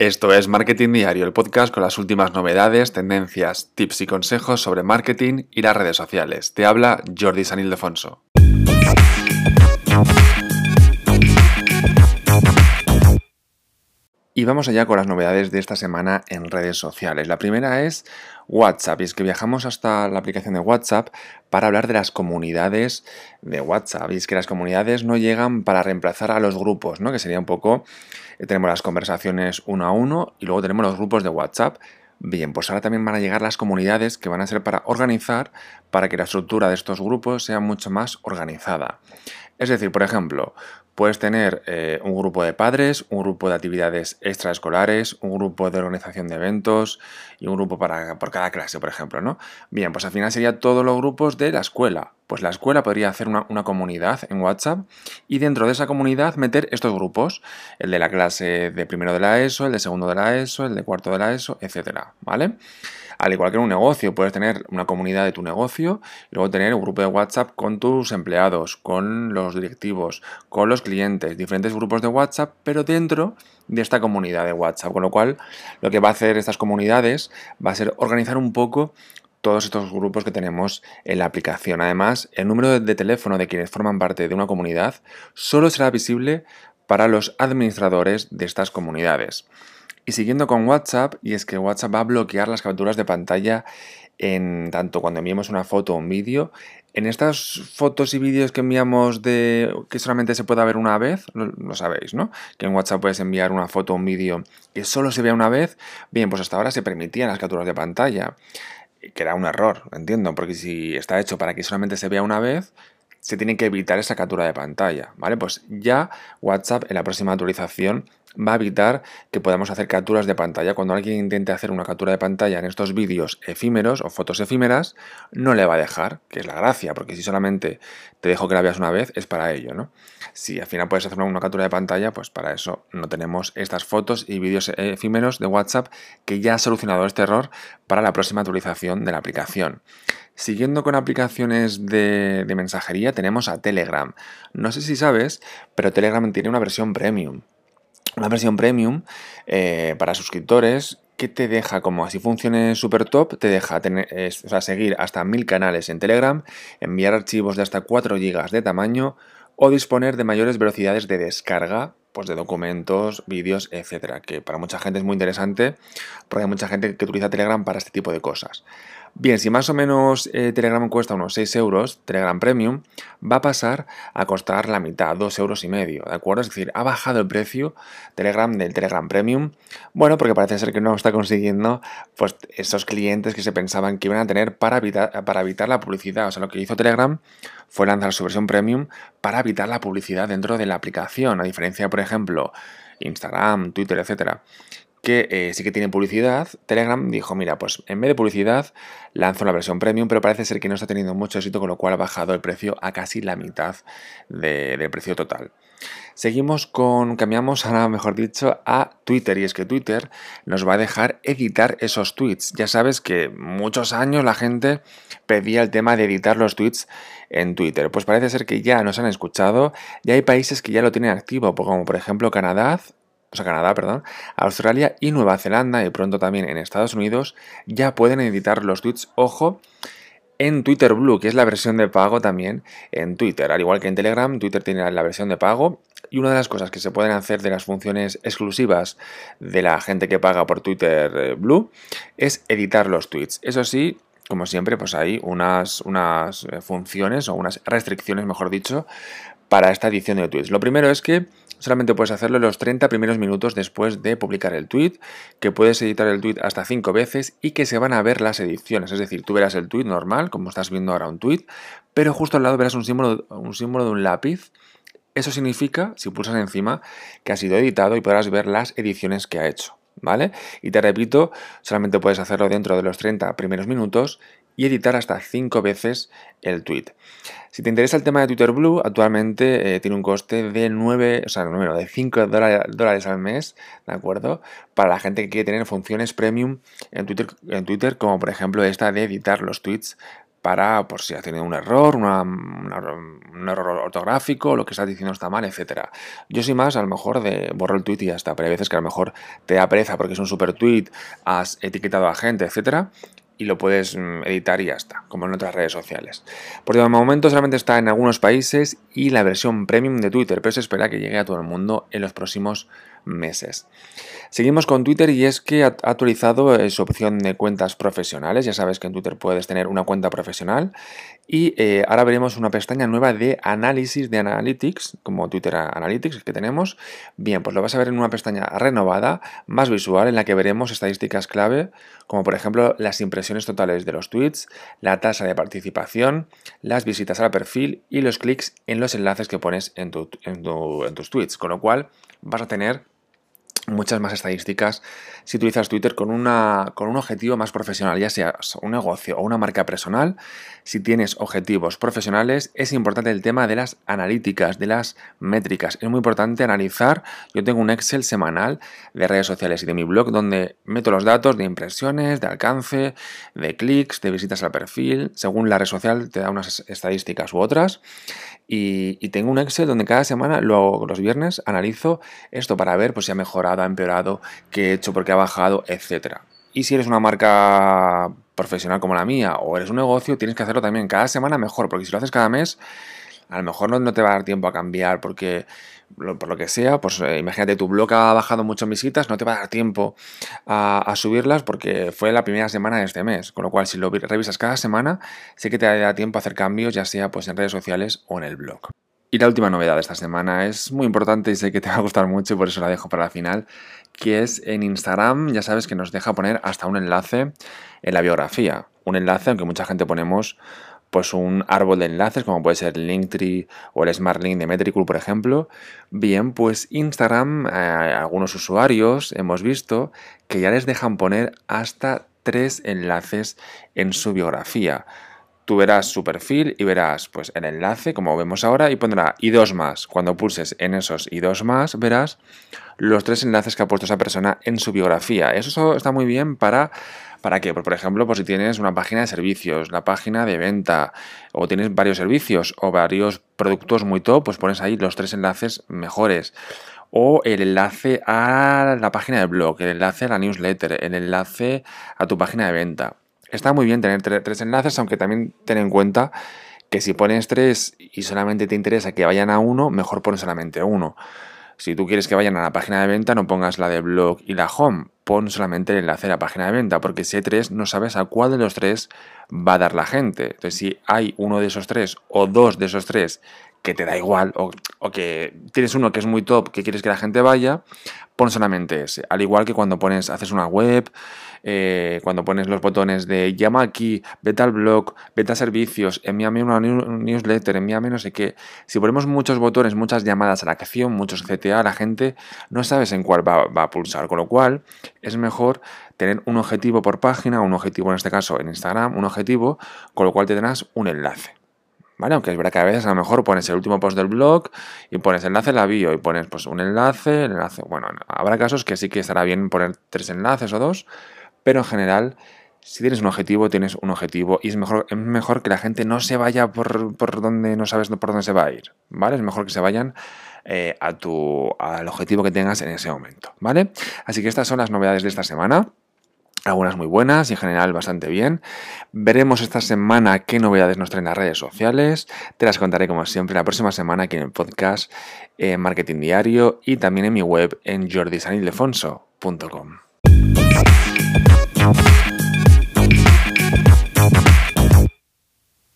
Esto es Marketing Diario, el podcast con las últimas novedades, tendencias, tips y consejos sobre marketing y las redes sociales. Te habla Jordi San Ildefonso. Y vamos allá con las novedades de esta semana en redes sociales. La primera es WhatsApp, y es que viajamos hasta la aplicación de WhatsApp para hablar de las comunidades de WhatsApp. Y es que las comunidades no llegan para reemplazar a los grupos, ¿no? Que sería un poco, eh, tenemos las conversaciones uno a uno y luego tenemos los grupos de WhatsApp. Bien, pues ahora también van a llegar las comunidades que van a ser para organizar, para que la estructura de estos grupos sea mucho más organizada. Es decir, por ejemplo, Puedes tener eh, un grupo de padres, un grupo de actividades extraescolares, un grupo de organización de eventos y un grupo para, por cada clase, por ejemplo, ¿no? Bien, pues al final sería todos los grupos de la escuela. Pues la escuela podría hacer una, una comunidad en WhatsApp y dentro de esa comunidad meter estos grupos. El de la clase de primero de la ESO, el de segundo de la ESO, el de cuarto de la ESO, etcétera, ¿vale? Al igual que en un negocio, puedes tener una comunidad de tu negocio y luego tener un grupo de WhatsApp con tus empleados, con los directivos, con los clientes, diferentes grupos de WhatsApp, pero dentro de esta comunidad de WhatsApp. Con lo cual, lo que va a hacer estas comunidades va a ser organizar un poco todos estos grupos que tenemos en la aplicación. Además, el número de teléfono de quienes forman parte de una comunidad solo será visible para los administradores de estas comunidades. Y siguiendo con WhatsApp, y es que WhatsApp va a bloquear las capturas de pantalla en tanto cuando enviemos una foto o un vídeo. En estas fotos y vídeos que enviamos de que solamente se puede ver una vez, lo, sabéis, ¿no? Que en WhatsApp puedes enviar una foto o un vídeo que solo se vea una vez. Bien, pues hasta ahora se permitían las capturas de pantalla, que era un error, entiendo, porque si está hecho para que solamente se vea una vez, se tiene que evitar esa captura de pantalla, ¿vale? Pues ya WhatsApp en la próxima actualización va a evitar que podamos hacer capturas de pantalla. Cuando alguien intente hacer una captura de pantalla en estos vídeos efímeros o fotos efímeras, no le va a dejar, que es la gracia, porque si solamente te dejo que la veas una vez, es para ello, ¿no? Si al final puedes hacer una captura de pantalla, pues para eso no tenemos estas fotos y vídeos efímeros de WhatsApp que ya ha solucionado este error para la próxima actualización de la aplicación. Siguiendo con aplicaciones de, de mensajería, tenemos a Telegram. No sé si sabes, pero Telegram tiene una versión premium una versión premium eh, para suscriptores que te deja, como así funcione super top, te deja tener, seguir hasta mil canales en Telegram, enviar archivos de hasta 4 GB de tamaño o disponer de mayores velocidades de descarga pues de documentos, vídeos, etcétera, que para mucha gente es muy interesante porque hay mucha gente que utiliza Telegram para este tipo de cosas. Bien, si más o menos eh, Telegram cuesta unos 6 euros, Telegram Premium va a pasar a costar la mitad, 2 euros y medio, ¿de acuerdo? Es decir, ha bajado el precio Telegram del Telegram Premium, bueno, porque parece ser que no está consiguiendo pues esos clientes que se pensaban que iban a tener para evitar, la publicidad. O sea, lo que hizo Telegram fue lanzar su versión Premium para evitar la publicidad dentro de la aplicación, a diferencia, por ejemplo, Instagram, Twitter, etcétera, que eh, sí que tiene publicidad, Telegram dijo, mira, pues en vez de publicidad lanzo la versión premium, pero parece ser que no está teniendo mucho éxito, con lo cual ha bajado el precio a casi la mitad del precio total. Seguimos con, cambiamos ahora, mejor dicho, a Twitter, y es que Twitter nos va a dejar editar esos tweets. Ya sabes que muchos años la gente pedía el tema de editar los tweets en Twitter. Pues parece ser que ya nos han escuchado, y hay países que ya lo tienen activo, como por ejemplo Canadá, o sea, Canadá, perdón, Australia y Nueva Zelanda y pronto también en Estados Unidos ya pueden editar los tweets, ojo, en Twitter Blue, que es la versión de pago también en Twitter. Al igual que en Telegram, Twitter tiene la versión de pago y una de las cosas que se pueden hacer de las funciones exclusivas de la gente que paga por Twitter eh, Blue es editar los tweets. Eso sí, como siempre, pues hay unas, unas eh, funciones o unas restricciones, mejor dicho, para esta edición de tweets. Lo primero es que Solamente puedes hacerlo los 30 primeros minutos después de publicar el tweet, que puedes editar el tweet hasta 5 veces y que se van a ver las ediciones. Es decir, tú verás el tweet normal, como estás viendo ahora un tweet, pero justo al lado verás un símbolo, un símbolo de un lápiz. Eso significa, si pulsas encima, que ha sido editado y podrás ver las ediciones que ha hecho. ¿Vale? Y te repito, solamente puedes hacerlo dentro de los 30 primeros minutos y editar hasta 5 veces el tweet. Si te interesa el tema de Twitter Blue, actualmente eh, tiene un coste de 9, o sea, no, de 5 dólares, al mes, ¿de acuerdo? Para la gente que quiere tener funciones premium en Twitter, en Twitter, como por ejemplo esta de editar los tweets para, por si ha tenido un error, un error ortográfico, lo que estás diciendo está mal, etcétera. Yo soy más, a lo mejor, de borro el tweet y ya está, pero hay veces que a lo mejor te da pereza porque es un super tweet, has etiquetado a gente, etcétera, y lo puedes mm, editar y ya está, como en otras redes sociales. Por de momento solamente está en algunos países y la versión premium de Twitter, pero se espera que llegue a todo el mundo en los próximos meses. Seguimos con Twitter y es que ha actualizado eh, su opción de cuentas profesionales. Ya sabes que en Twitter puedes tener una cuenta profesional y eh, ahora veremos una pestaña nueva de análisis de Analytics, como Twitter Analytics que tenemos. Bien, pues lo vas a ver en una pestaña renovada, más visual, en la que veremos estadísticas clave, como por ejemplo las impresiones totales de los tweets, la tasa de participación, las visitas al perfil y los clics en los enlaces que pones en, en tus tweets. Con lo cual vas a tener muchas más estadísticas si utilizas Twitter con, una, con un objetivo más profesional, ya sea un negocio o una marca personal. Si tienes objetivos profesionales, es importante el tema de las analíticas, de las métricas. Es muy importante analizar. Yo tengo un Excel semanal de redes sociales y de mi blog donde meto los datos de impresiones, de alcance, de clics, de visitas al perfil. Según la red social te da unas estadísticas u otras. Y, tengo un Excel donde cada semana, los viernes, analizo esto para ver pues, si ha mejorado, ha empeorado, qué he hecho, por qué ha bajado, etc. Y si eres una marca profesional como la mía o eres un negocio, tienes que hacerlo también cada semana mejor, porque si lo haces cada mes, a lo mejor no, te va a dar tiempo a cambiar porque por lo que sea, pues eh, imagínate tu blog ha bajado mucho en visitas, no te va a dar tiempo a, subirlas porque fue la primera semana de este mes, con lo cual si lo revisas cada semana, sí que te da tiempo a hacer cambios, ya sea pues en redes sociales o en el blog. Y la última novedad de esta semana es muy importante y sé que te va a gustar mucho y por eso la dejo para la final, que es en Instagram, ya sabes que nos deja poner hasta un enlace en la biografía. Un enlace, aunque mucha gente ponemos pues un árbol de enlaces, como puede ser Linktree o el Smart Link de Metricool, por ejemplo. Bien, pues Instagram, eh, algunos usuarios hemos visto que ya les dejan poner hasta tres enlaces en su biografía. Tú verás su perfil y verás pues el enlace, como vemos ahora, y pondrá y dos más. Cuando pulses en esos y dos más, verás los tres enlaces que ha puesto esa persona en su biografía. Eso está muy bien para ¿Para qué? Pues, por ejemplo, pues si tienes una página de servicios, la página de venta, o tienes varios servicios o varios productos muy top, pues pones ahí los tres enlaces mejores. O el enlace a la página de blog, el enlace a la newsletter, el enlace a tu página de venta. Está muy bien tener tres enlaces, aunque también ten en cuenta que si pones tres y solamente te interesa que vayan a uno, mejor pones solamente uno. Si tú quieres que vayan a la página de venta, no pongas la de blog y la home, pon solamente el enlace a la página de venta, porque si hay tres, no sabes a cuál de los tres va a dar la gente. Entonces, si hay uno de esos tres o dos de esos tres que te da igual, o, que tienes uno que es muy top, que quieres que la gente vaya, pon solamente ese. Al igual que cuando pones, haces una web, eh, cuando pones los botones de llama aquí, vete al blog, vete a servicios, envíame una newsletter, envíame no sé qué. Si ponemos muchos botones, muchas llamadas a la acción, muchos CTA, la gente no sabes en cuál va, va a pulsar. Con lo cual, es mejor tener un objetivo por página, un objetivo en este caso en Instagram, un objetivo, con lo cual te tendrás un enlace. ¿Vale? Aunque es verdad que a veces a lo mejor pones el último post del blog y pones enlace en la bio y pones pues un enlace, el enlace. Bueno, habrá casos que sí que estará bien poner tres enlaces o dos, pero en general, si tienes un objetivo, tienes un objetivo y es mejor, es mejor que la gente no se vaya por, por donde no sabes por dónde se va a ir, ¿vale? Es mejor que se vayan eh, a tu, al objetivo que tengas en ese momento, ¿vale? Así que estas son las novedades de esta semana algunas muy buenas y en general bastante bien. Veremos esta semana qué novedades nos traen las redes sociales. Te las contaré como siempre la próxima semana aquí en el podcast eh, Marketing Diario y también en mi web en jordisanildefonso.com.